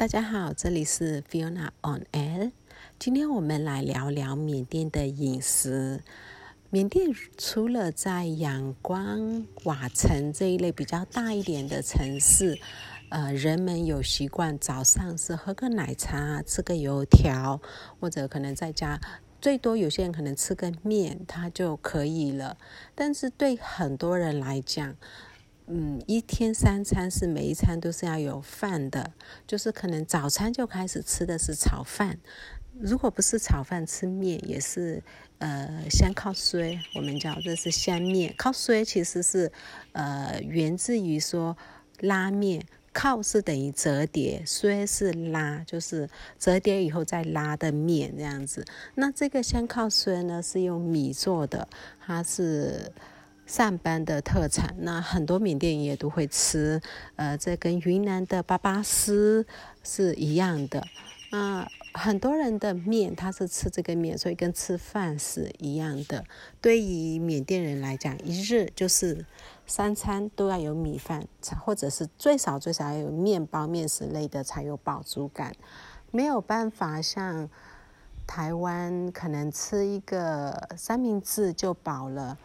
大家好，这里是 Fiona on Air。今天我们来聊聊缅甸的饮食。缅甸除了在仰光、瓦城这一类比较大一点的城市，呃，人们有习惯早上是喝个奶茶、吃个油条，或者可能在家最多有些人可能吃个面，它就可以了。但是对很多人来讲，嗯，一天三餐是每一餐都是要有饭的，就是可能早餐就开始吃的是炒饭，如果不是炒饭吃面，也是呃香靠衰，我们叫这是香面。靠衰其实是呃源自于说拉面，靠是等于折叠，衰是拉，就是折叠以后再拉的面这样子。那这个香靠衰呢是用米做的，它是。上班的特产，那很多缅甸也都会吃，呃，这跟云南的粑粑丝是一样的。那很多人的面，他是吃这个面，所以跟吃饭是一样的。对于缅甸人来讲，一日就是三餐都要有米饭，或者是最少最少要有面包、面食类的才有饱足感。没有办法像台湾，可能吃一个三明治就饱了。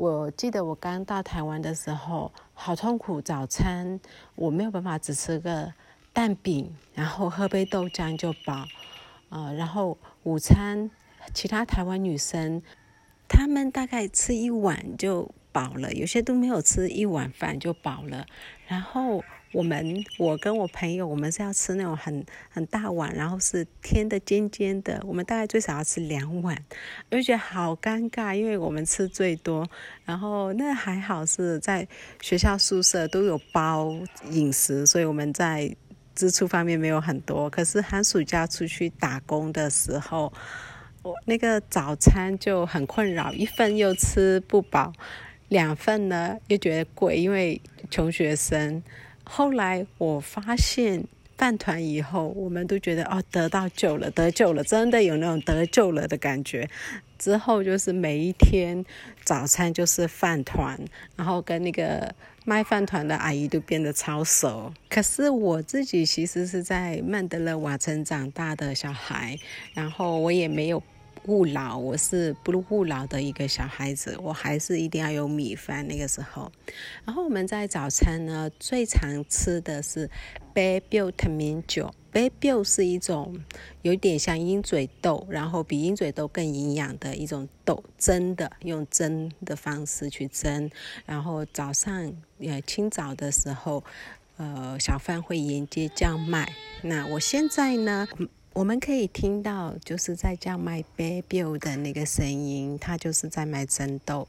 我记得我刚到台湾的时候，好痛苦。早餐我没有办法只吃个蛋饼，然后喝杯豆浆就饱。呃，然后午餐，其他台湾女生，她们大概吃一碗就饱了，有些都没有吃一碗饭就饱了。然后。我们我跟我朋友，我们是要吃那种很很大碗，然后是添的尖尖的。我们大概最少要吃两碗，而且好尴尬，因为我们吃最多。然后那还好是在学校宿舍都有包饮食，所以我们在支出方面没有很多。可是寒暑假出去打工的时候，我那个早餐就很困扰，一份又吃不饱，两份呢又觉得贵，因为穷学生。后来我发现饭团以后，我们都觉得哦，得到救了，得救了，真的有那种得救了的感觉。之后就是每一天早餐就是饭团，然后跟那个卖饭团的阿姨都变得超熟。可是我自己其实是在曼德勒瓦城长大的小孩，然后我也没有。勿老，我是不勿老的一个小孩子，我还是一定要有米饭那个时候。然后我们在早餐呢，最常吃的是 baby 特明酒。baby 是一种有点像鹰嘴豆，然后比鹰嘴豆更营养的一种豆，蒸的，用蒸的方式去蒸。然后早上呃清早的时候，呃小贩会沿街叫卖。那我现在呢？我们可以听到，就是在叫卖 baby 的那个声音，他就是在卖蒸豆。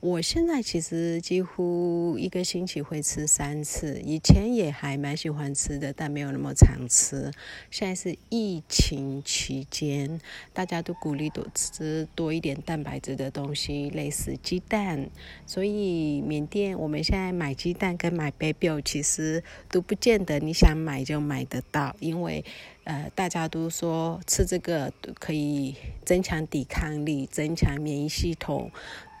我现在其实几乎一个星期会吃三次，以前也还蛮喜欢吃的，但没有那么常吃。现在是疫情期间，大家都鼓励多吃多一点蛋白质的东西，类似鸡蛋。所以缅甸我们现在买鸡蛋跟买 baby 其实都不见得你想买就买得到，因为呃大家都说吃这个可以增强抵抗力，增强免疫系统。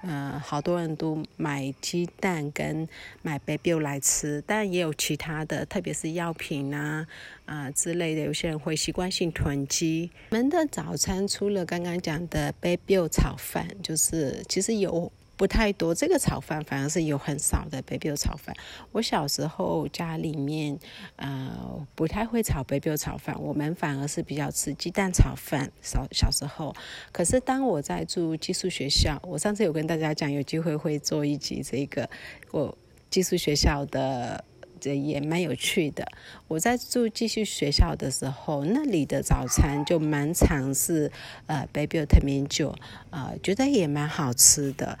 呃，好多人都买鸡蛋跟买 baby 来吃，但也有其他的，特别是药品啊啊之类的，有些人会习惯性囤积。我们的早餐除了刚刚讲的 baby 炒饭，就是其实有。不太多，这个炒饭反而是有很少的 baby 炒饭。我小时候家里面呃不太会炒 baby 炒饭，我们反而是比较吃鸡蛋炒饭。小小时候，可是当我在住寄宿学校，我上次有跟大家讲，有机会会做一集这个我寄宿学校的，这也蛮有趣的。我在住寄宿学校的时候，那里的早餐就蛮常是呃 baby 特明酒，呃觉得也蛮好吃的。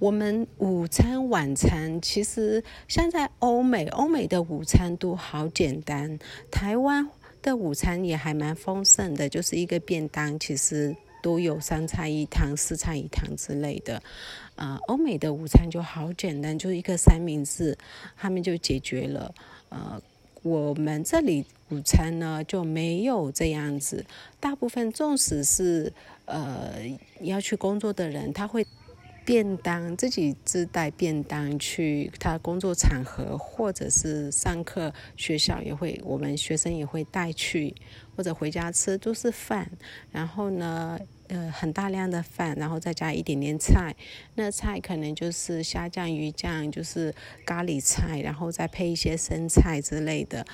我们午餐、晚餐其实像在欧美，欧美的午餐都好简单。台湾的午餐也还蛮丰盛的，就是一个便当，其实都有三菜一汤、四菜一汤之类的。啊，欧美的午餐就好简单，就一个三明治，他们就解决了。呃，我们这里午餐呢就没有这样子，大部分纵使是呃要去工作的人，他会。便当，自己自带便当去他工作场合，或者是上课，学校也会，我们学生也会带去，或者回家吃都是饭。然后呢，呃，很大量的饭，然后再加一点点菜。那菜可能就是虾酱、鱼酱，就是咖喱菜，然后再配一些生菜之类的。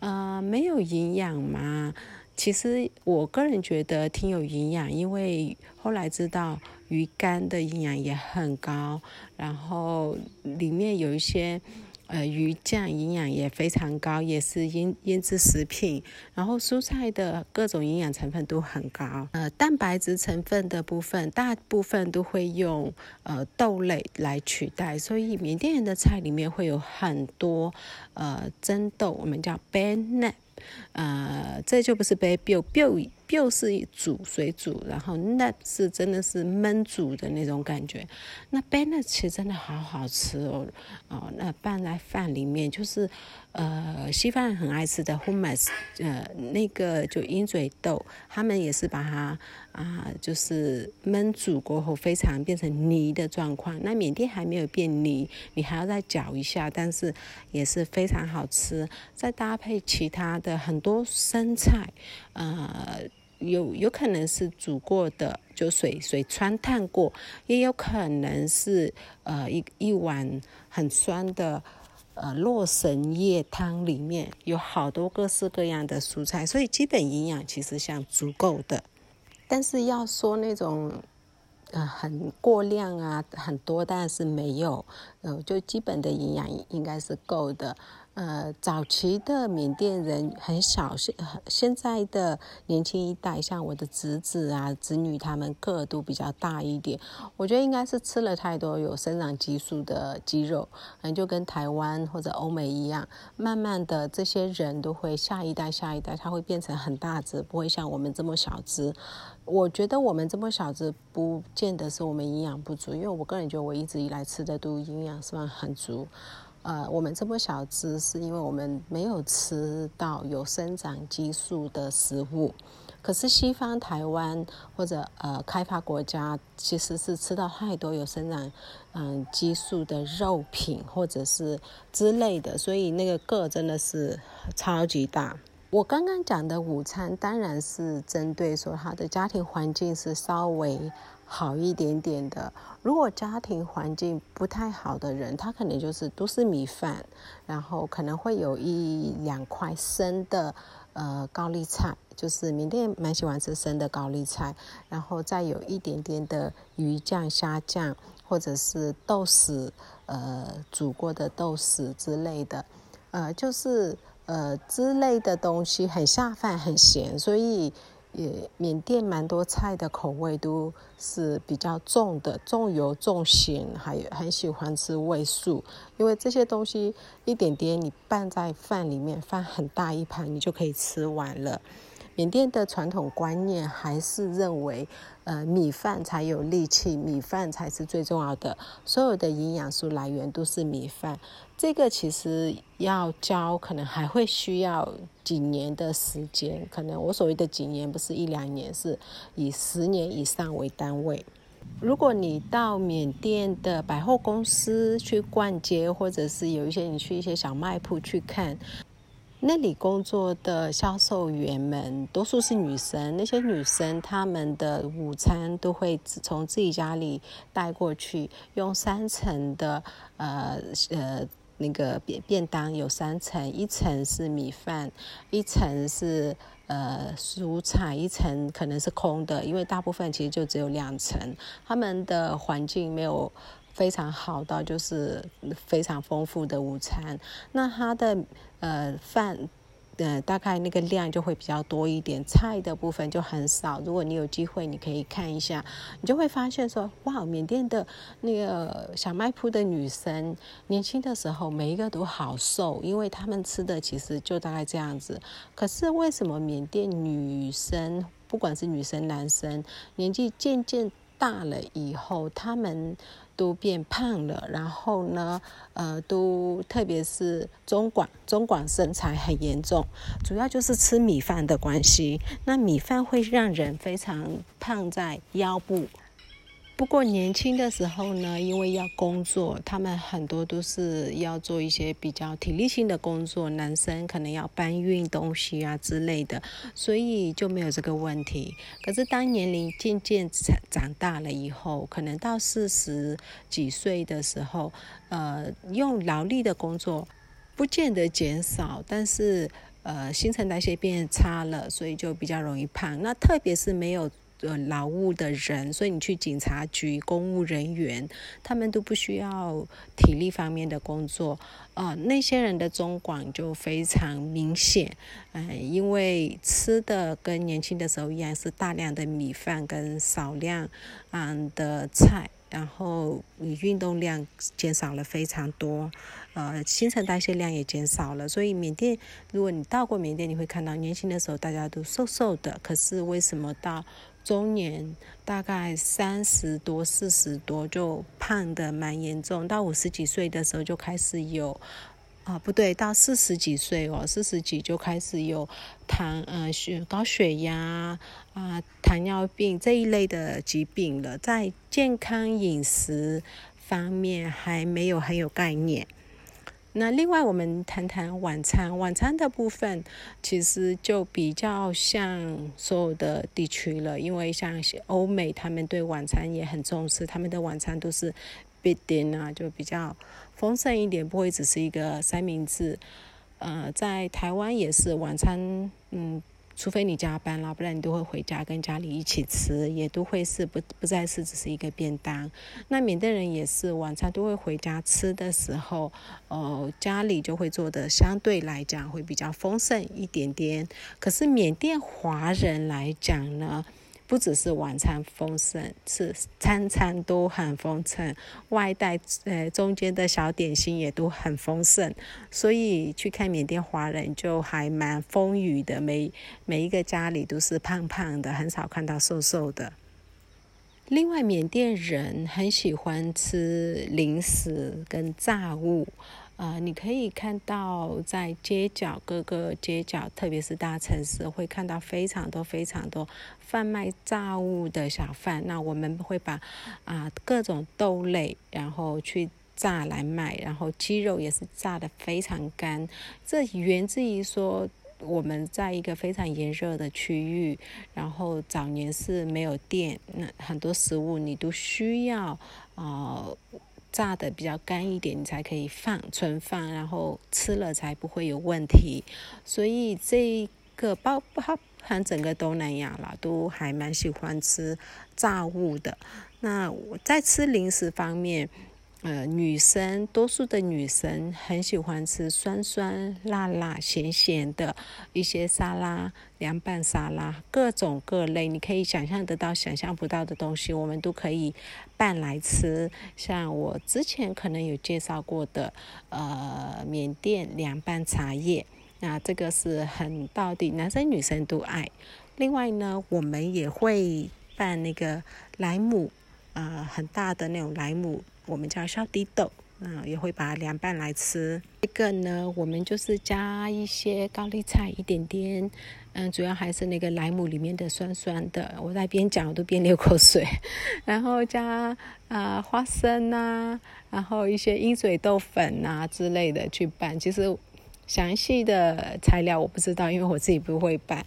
呃，没有营养吗？其实我个人觉得挺有营养，因为后来知道鱼肝的营养也很高，然后里面有一些呃鱼酱营养也非常高，也是腌腌制食品，然后蔬菜的各种营养成分都很高。呃，蛋白质成分的部分，大部分都会用呃豆类来取代，所以缅甸人的菜里面会有很多呃蒸豆，我们叫 banana。呃，这就不是杯 biu biu 又是煮水煮，然后那是真的是焖煮的那种感觉。那 banana 其实真的好好吃哦，哦，那拌在饭里面就是呃，西方人很爱吃的 hummus，呃，那个就鹰嘴豆，他们也是把它啊，就是焖煮过后非常变成泥的状况。那缅甸还没有变泥，你还要再搅一下，但是也是非常好吃。再搭配其他的。很多生菜，呃，有有可能是煮过的，就水水穿烫过，也有可能是呃一一碗很酸的呃洛神叶汤里面有好多各式各样的蔬菜，所以基本营养其实像足够的。但是要说那种呃很过量啊，很多，但是没有，呃，就基本的营养应该是够的。呃，早期的缅甸人很少，现现在的年轻一代，像我的侄子啊、侄女，他们个都比较大一点。我觉得应该是吃了太多有生长激素的鸡肉，嗯，就跟台湾或者欧美一样，慢慢的这些人都会下一代、下一代，他会变成很大只，不会像我们这么小只。我觉得我们这么小只，不见得是我们营养不足，因为我个人觉得我一直以来吃的都营养算很足。呃，我们这么小只，是因为我们没有吃到有生长激素的食物。可是西方台湾或者呃开发国家，其实是吃到太多有生长嗯激素的肉品或者是之类的，所以那个个真的是超级大。我刚刚讲的午餐，当然是针对说他的家庭环境是稍微。好一点点的，如果家庭环境不太好的人，他可能就是都是米饭，然后可能会有一两块生的呃高丽菜，就是缅甸蛮喜欢吃生的高丽菜，然后再有一点点的鱼酱、虾酱，或者是豆豉，呃煮过的豆豉之类的，呃就是呃之类的东西很下饭，很咸，所以。也缅甸蛮多菜的口味都是比较重的，重油重咸，还有很喜欢吃味素，因为这些东西一点点你拌在饭里面，放很大一盘你就可以吃完了。缅甸的传统观念还是认为，呃，米饭才有力气，米饭才是最重要的，所有的营养素来源都是米饭。这个其实要教，可能还会需要几年的时间。可能我所谓的几年，不是一两年，是以十年以上为单位。如果你到缅甸的百货公司去逛街，或者是有一些你去一些小卖铺去看。那里工作的销售员们多数是女生，那些女生她们的午餐都会从自己家里带过去，用三层的呃呃那个便便当，有三层，一层是米饭，一层是呃蔬菜，一层可能是空的，因为大部分其实就只有两层，他们的环境没有。非常好的就是非常丰富的午餐，那它的呃饭呃大概那个量就会比较多一点，菜的部分就很少。如果你有机会，你可以看一下，你就会发现说，哇，缅甸的那个小卖铺的女生年轻的时候每一个都好瘦，因为她们吃的其实就大概这样子。可是为什么缅甸女生不管是女生男生，年纪渐渐大了以后，他们都变胖了，然后呢，呃，都特别是中广，中广身材很严重，主要就是吃米饭的关系。那米饭会让人非常胖在腰部，不过年轻的时候呢，因为要工作，他们很多都是要做一些比较体力性的工作，男生可能要搬运东西啊之类的，所以就没有这个问题。可是当年龄渐渐长长大了以后，可能到四十几岁的时候，呃，用劳力的工作不见得减少，但是呃，新陈代谢变差了，所以就比较容易胖。那特别是没有。呃，劳务的人，所以你去警察局，公务人员，他们都不需要体力方面的工作，呃，那些人的中广就非常明显，嗯，因为吃的跟年轻的时候一样，是大量的米饭跟少量嗯的菜，然后你运动量减少了非常多，呃，新陈代谢量也减少了，所以缅甸，如果你到过缅甸，你会看到年轻的时候大家都瘦瘦的，可是为什么到中年大概三十多、四十多就胖的蛮严重，到五十几岁的时候就开始有，啊不对，到四十几岁哦，四十几就开始有糖呃血高血压啊、糖尿病这一类的疾病了，在健康饮食方面还没有很有概念。那另外，我们谈谈晚餐。晚餐的部分其实就比较像所有的地区了，因为像欧美，他们对晚餐也很重视，他们的晚餐都是 big dinner，就比较丰盛一点，不会只是一个三明治。呃，在台湾也是晚餐，嗯。除非你加班了，不然你都会回家跟家里一起吃，也都会是不不再是只是一个便当。那缅甸人也是晚餐都会回家吃的时候，呃，家里就会做的相对来讲会比较丰盛一点点。可是缅甸华人来讲呢？不只是晚餐丰盛，是餐餐都很丰盛，外带呃中间的小点心也都很丰盛，所以去看缅甸华人就还蛮丰腴的，每每一个家里都是胖胖的，很少看到瘦瘦的。另外，缅甸人很喜欢吃零食跟炸物。呃，你可以看到在街角各个街角，特别是大城市，会看到非常多非常多贩卖炸物的小贩。那我们会把啊各种豆类，然后去炸来卖，然后鸡肉也是炸的非常干。这源自于说我们在一个非常炎热的区域，然后早年是没有电，那很多食物你都需要啊。炸的比较干一点，你才可以放存放，然后吃了才不会有问题。所以这个包包含整个东南亚啦，都还蛮喜欢吃炸物的。那我在吃零食方面。呃，女生多数的女生很喜欢吃酸酸辣辣咸咸的一些沙拉、凉拌沙拉，各种各类，你可以想象得到、想象不到的东西，我们都可以拌来吃。像我之前可能有介绍过的，呃，缅甸凉拌茶叶，那这个是很到底，男生女生都爱。另外呢，我们也会拌那个莱姆，呃，很大的那种莱姆。我们叫小地豆，嗯，也会把它凉拌来吃。这个呢，我们就是加一些高丽菜，一点点，嗯，主要还是那个莱姆里面的酸酸的。我在边讲我都边流口水。然后加啊花生呐，然后一些鹰嘴豆粉呐之类的去拌。其实详细的材料我不知道，因为我自己不会拌。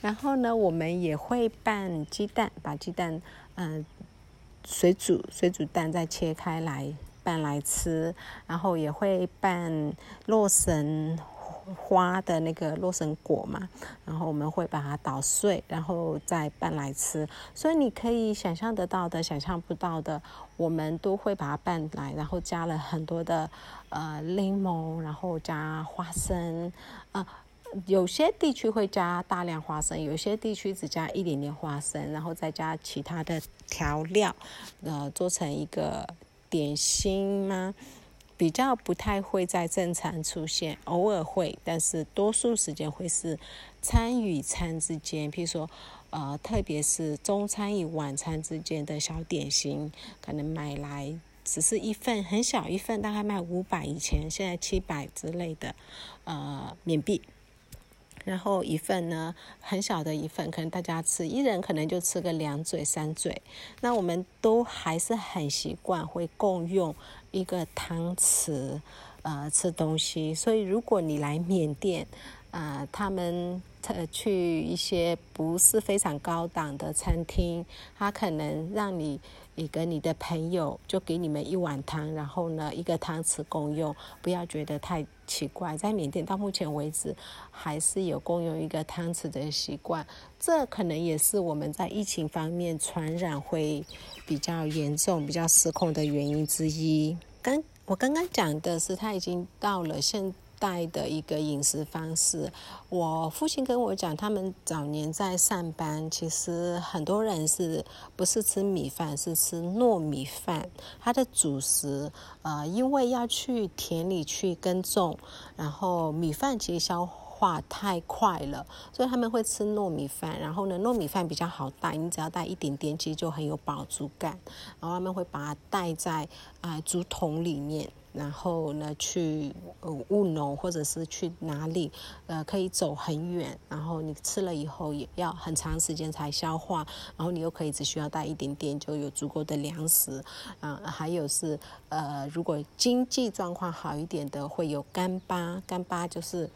然后呢，我们也会拌鸡蛋，把鸡蛋嗯。水煮水煮蛋再切开来拌来吃，然后也会拌洛神花的那个洛神果嘛，然后我们会把它捣碎，然后再拌来吃。所以你可以想象得到的、想象不到的，我们都会把它拌来，然后加了很多的呃柠檬，然后加花生啊。有些地区会加大量花生，有些地区只加一点点花生，然后再加其他的调料，呃，做成一个点心吗？比较不太会在正常出现，偶尔会，但是多数时间会是餐与餐之间，譬如说，呃，特别是中餐与晚餐之间的小点心，可能买来只是一份很小一份，大概卖五百以前，现在七百之类的，呃，缅币。然后一份呢很小的一份，可能大家吃一人可能就吃个两嘴三嘴。那我们都还是很习惯会共用一个汤匙，呃，吃东西。所以如果你来缅甸，呃，他们呃去一些不是非常高档的餐厅，他可能让你。你跟你的朋友就给你们一碗汤，然后呢，一个汤匙共用，不要觉得太奇怪。在缅甸到目前为止，还是有共用一个汤匙的习惯。这可能也是我们在疫情方面传染会比较严重、比较失控的原因之一。刚我刚刚讲的是，他已经到了现。代的一个饮食方式，我父亲跟我讲，他们早年在上班，其实很多人是不是吃米饭，是吃糯米饭。他的主食，呃，因为要去田里去耕种，然后米饭其实消化太快了，所以他们会吃糯米饭。然后呢，糯米饭比较好带，你只要带一点点，其实就很有饱足感。然后他们会把它带在啊竹筒里面。然后呢，去务农或者是去哪里，呃，可以走很远。然后你吃了以后也要很长时间才消化。然后你又可以只需要带一点点，就有足够的粮食。啊，还有是呃，如果经济状况好一点的，会有干巴。干巴就是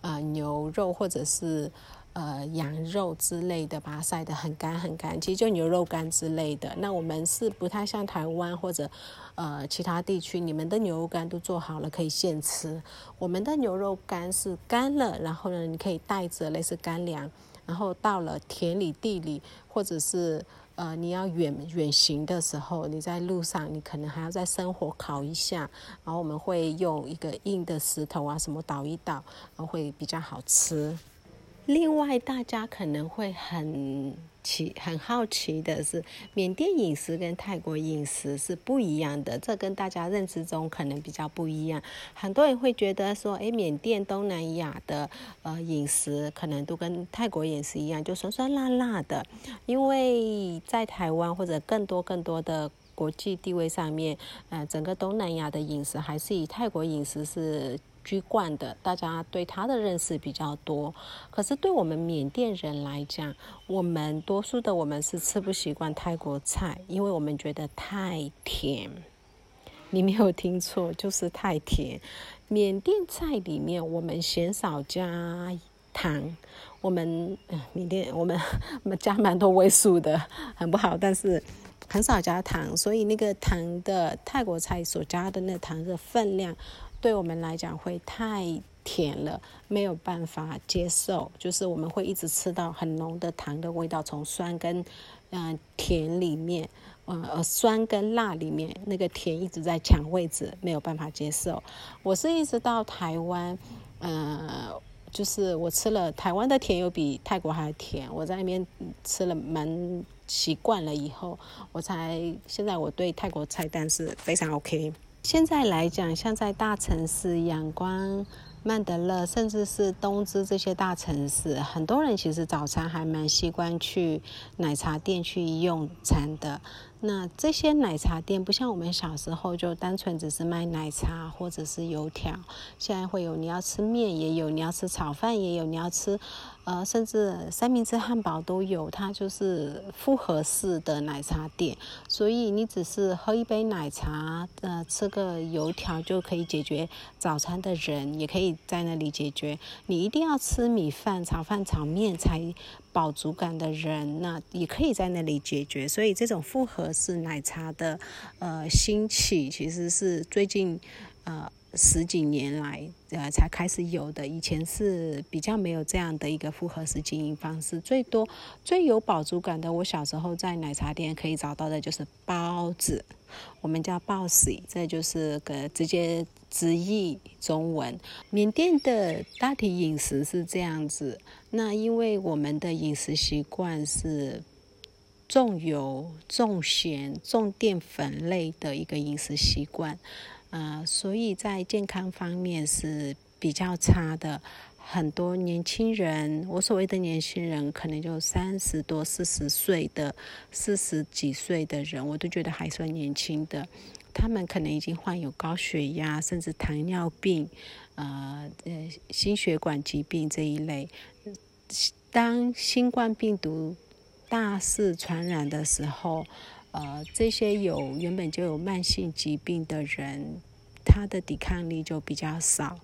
呃牛肉或者是。呃，羊肉之类的，把它晒得很干很干，其实就牛肉干之类的。那我们是不太像台湾或者呃其他地区，你们的牛肉干都做好了可以现吃。我们的牛肉干是干了，然后呢，你可以带着类似干粮，然后到了田里地里，或者是呃你要远远行的时候，你在路上你可能还要在生火烤一下，然后我们会用一个硬的石头啊什么捣一捣，然后会比较好吃。另外，大家可能会很奇、很好奇的是，缅甸饮食跟泰国饮食是不一样的。这跟大家认知中可能比较不一样。很多人会觉得说，诶，缅甸东南亚的呃饮食可能都跟泰国饮食一样，就酸酸辣辣的。因为在台湾或者更多更多的国际地位上面，呃，整个东南亚的饮食还是以泰国饮食是。居冠的，大家对他的认识比较多。可是对我们缅甸人来讲，我们多数的我们是吃不习惯泰国菜，因为我们觉得太甜。你没有听错，就是太甜。缅甸菜里面我们鲜少加糖，我们缅甸我们加蛮多味素的，很不好，但是很少加糖，所以那个糖的泰国菜所加的那糖的分量。对我们来讲会太甜了，没有办法接受。就是我们会一直吃到很浓的糖的味道，从酸跟嗯甜里面，嗯呃酸跟辣里面那个甜一直在抢位置，没有办法接受。我是一直到台湾，呃，就是我吃了台湾的甜，又比泰国还甜。我在那边吃了蛮习惯了以后，我才现在我对泰国菜单是非常 OK。现在来讲，像在大城市，阳光、曼德勒，甚至是东芝这些大城市，很多人其实早餐还蛮习惯去奶茶店去用餐的。那这些奶茶店不像我们小时候就单纯只是卖奶茶或者是油条，现在会有你要吃面也有，你要吃炒饭也有，你要吃呃甚至三明治、汉堡都有，它就是复合式的奶茶店。所以你只是喝一杯奶茶，呃吃个油条就可以解决早餐的人，也可以在那里解决。你一定要吃米饭、炒饭、炒面才。饱足感的人，那也可以在那里解决。所以这种复合式奶茶的呃兴起，其实是最近呃十几年来呃才开始有的。以前是比较没有这样的一个复合式经营方式。最多最有饱足感的，我小时候在奶茶店可以找到的就是包子，我们叫 bossy，这就是个直接。直译中文，缅甸的大体饮食是这样子。那因为我们的饮食习惯是重油、重咸、重淀粉类的一个饮食习惯，呃，所以在健康方面是比较差的。很多年轻人，我所谓的年轻人，可能就三十多、四十岁的、四十几岁的人，我都觉得还算年轻的。他们可能已经患有高血压，甚至糖尿病，呃呃心血管疾病这一类。当新冠病毒大肆传染的时候，呃，这些有原本就有慢性疾病的人，他的抵抗力就比较少。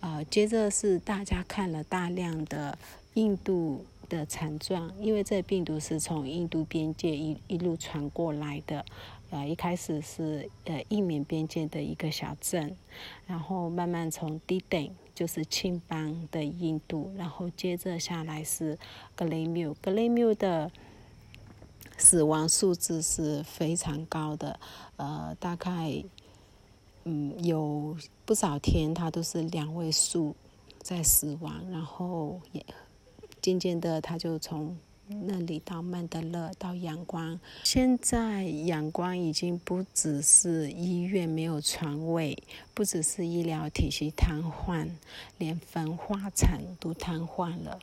呃，接着是大家看了大量的印度的惨状，因为这病毒是从印度边界一一路传过来的。呃，一开始是呃印缅边界的一个小镇，然后慢慢从低等。就是青邦的印度，然后接着下来是格雷缪，格雷缪的死亡数字是非常高的，呃，大概嗯有不少天它都是两位数在死亡，然后也渐渐的它就从。那里到曼德勒到阳光，现在阳光已经不只是医院没有床位，不只是医疗体系瘫痪，连焚化厂都瘫痪了。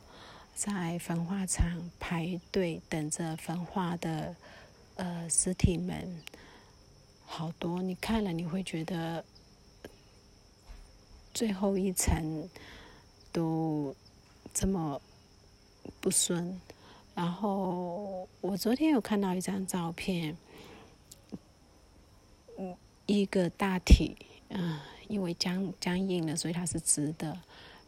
在焚化厂排队等着焚化的呃尸体们好多，你看了你会觉得最后一层都这么不顺。然后我昨天有看到一张照片，嗯，一个大体，嗯，因为僵僵硬了，所以它是直的，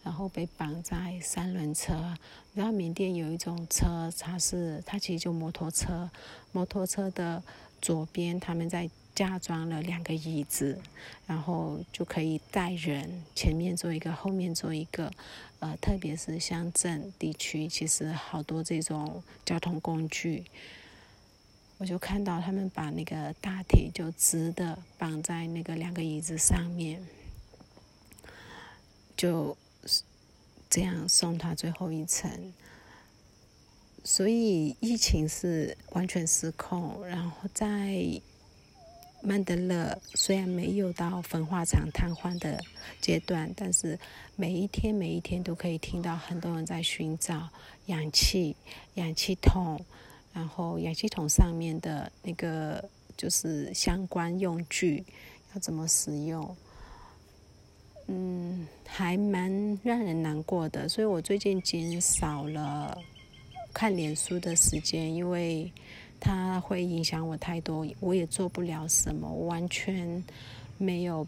然后被绑在三轮车。然后缅甸有一种车，它是它其实就摩托车，摩托车的左边他们在。加装了两个椅子，然后就可以带人，前面坐一个，后面坐一个。呃，特别是乡镇地区，其实好多这种交通工具。我就看到他们把那个大铁就直的绑在那个两个椅子上面，就这样送他最后一程。所以疫情是完全失控，然后在。曼德勒虽然没有到焚化厂瘫痪的阶段，但是每一天每一天都可以听到很多人在寻找氧气、氧气筒，然后氧气筒上面的那个就是相关用具要怎么使用，嗯，还蛮让人难过的。所以我最近减少了看脸书的时间，因为。它会影响我太多，我也做不了什么，完全没有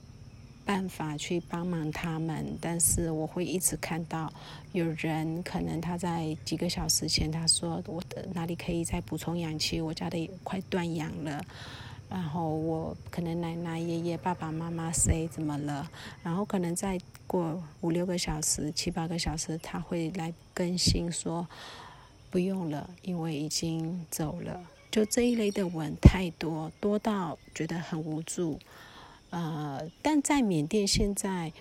办法去帮忙他们。但是我会一直看到有人，可能他在几个小时前他说我的哪里可以再补充氧气，我家的快断氧了。然后我可能奶奶、爷爷、爸爸妈妈谁怎么了？然后可能再过五六个小时、七八个小时，他会来更新说不用了，因为已经走了。就这一类的文太多，多到觉得很无助。呃，但在缅甸现在，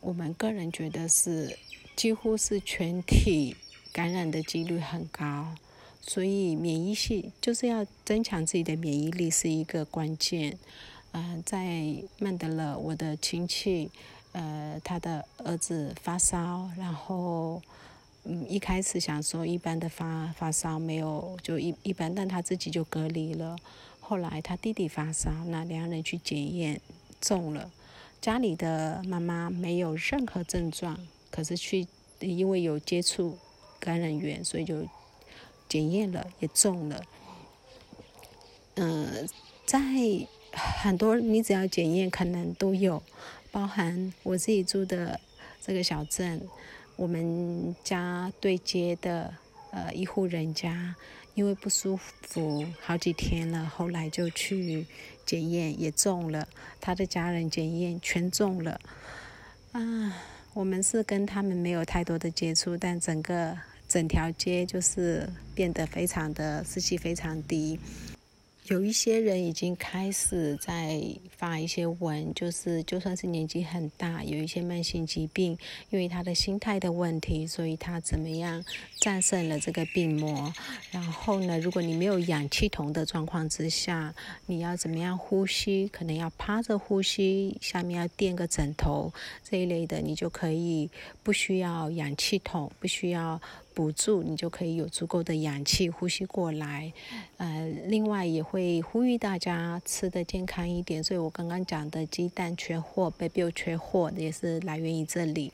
我们个人觉得是几乎是全体感染的几率很高，所以免疫系就是要增强自己的免疫力是一个关键。嗯，在曼德勒，我的亲戚，呃，他的儿子发烧，然后。嗯，一开始想说一般的发发烧没有就一一般，但他自己就隔离了。后来他弟弟发烧，那两人去检验中了。家里的妈妈没有任何症状，可是去因为有接触感染源，所以就检验了也中了。嗯，在很多你只要检验可能都有，包含我自己住的这个小镇。我们家对接的呃一户人家，因为不舒服好几天了，后来就去检验也中了，他的家人检验全中了。啊，我们是跟他们没有太多的接触，但整个整条街就是变得非常的湿气非常低。有一些人已经开始在发一些文，就是就算是年纪很大，有一些慢性疾病，因为他的心态的问题，所以他怎么样战胜了这个病魔。然后呢，如果你没有氧气筒的状况之下，你要怎么样呼吸？可能要趴着呼吸，下面要垫个枕头这一类的，你就可以不需要氧气筒，不需要补助，你就可以有足够的氧气呼吸过来。呃，另外也会呼吁大家吃的健康一点。所以我刚刚讲的鸡蛋缺货，baby 缺货，也是来源于这里。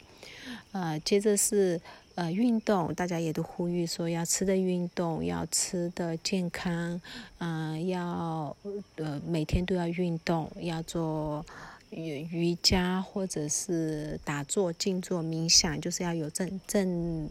呃，接着是呃运动，大家也都呼吁说要吃的运动，要吃的健康，嗯，要呃每天都要运动，要做。瑜瑜伽或者是打坐、静坐、冥想，就是要有正正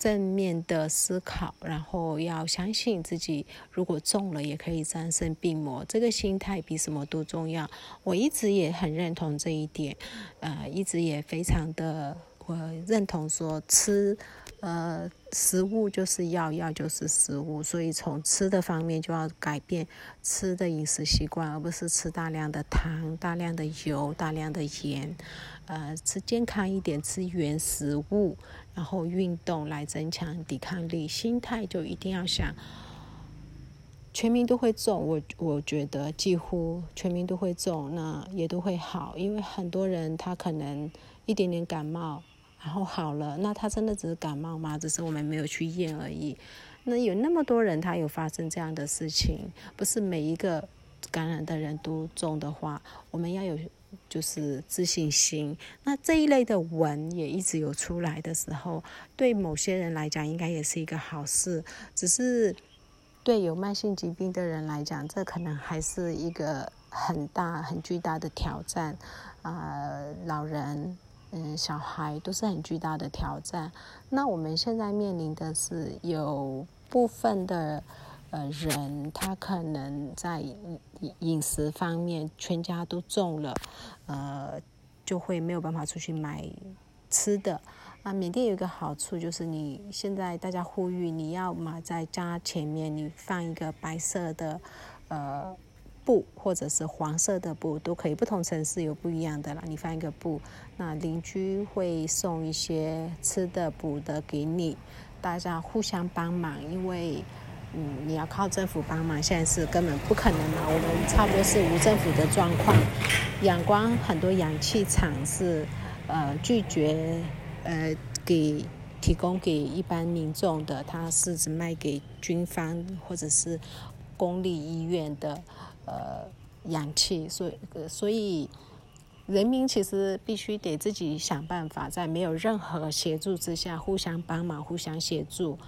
正面的思考，然后要相信自己，如果中了也可以战胜病魔。这个心态比什么都重要。我一直也很认同这一点，呃，一直也非常的我认同说吃。呃，食物就是药，药就是食物，所以从吃的方面就要改变吃的饮食习惯，而不是吃大量的糖、大量的油、大量的盐。呃，吃健康一点，吃原食物，然后运动来增强抵抗力。心态就一定要想，全民都会中，我我觉得几乎全民都会中，那也都会好，因为很多人他可能一点点感冒。然后好了，那他真的只是感冒吗？只是我们没有去验而已。那有那么多人，他有发生这样的事情，不是每一个感染的人都中的话，我们要有就是自信心。那这一类的文也一直有出来的时候，对某些人来讲，应该也是一个好事。只是对有慢性疾病的人来讲，这可能还是一个很大很巨大的挑战啊，老人。嗯，小孩都是很巨大的挑战。那我们现在面临的是，有部分的呃人，他可能在饮食方面全家都中了，呃，就会没有办法出去买吃的。啊，缅甸有一个好处就是，你现在大家呼吁，你要嘛在家前面你放一个白色的呃。布或者是黄色的布都可以，不同城市有不一样的啦。你放一个布，那邻居会送一些吃的补的给你，大家互相帮忙。因为，嗯，你要靠政府帮忙，现在是根本不可能嘛。我们差不多是无政府的状况。阳光很多氧气厂是呃拒绝呃给提供给一般民众的，它是只卖给军方或者是公立医院的。呃，氧气，所以所以人民其实必须得自己想办法，在没有任何协助之下，互相帮忙，互相协助。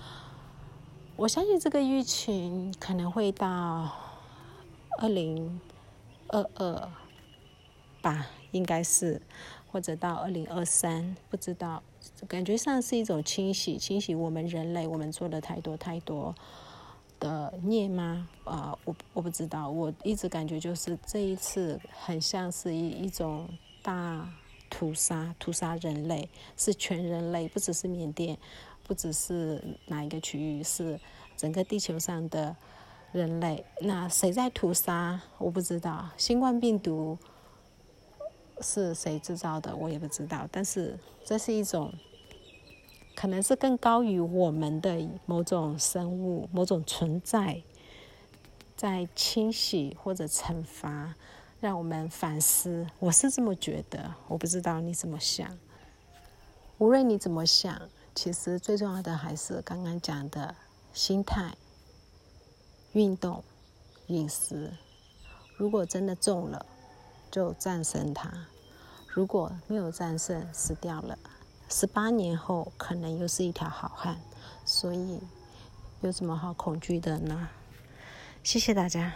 我相信这个疫情可能会到二零二二吧，应该是，或者到二零二三，不知道，感觉上是一种清洗，清洗我们人类，我们做的太多太多。的孽吗？啊，我我不知道。我一直感觉就是这一次很像是一一种大屠杀，屠杀人类，是全人类，不只是缅甸，不只是哪一个区域，是整个地球上的人类。那谁在屠杀？我不知道。新冠病毒是谁制造的？我也不知道。但是这是一种。可能是更高于我们的某种生物、某种存在，在清洗或者惩罚，让我们反思。我是这么觉得，我不知道你怎么想。无论你怎么想，其实最重要的还是刚刚讲的心态、运动、饮食。如果真的中了，就战胜它；如果没有战胜，死掉了。十八年后，可能又是一条好汉，所以有什么好恐惧的呢？谢谢大家。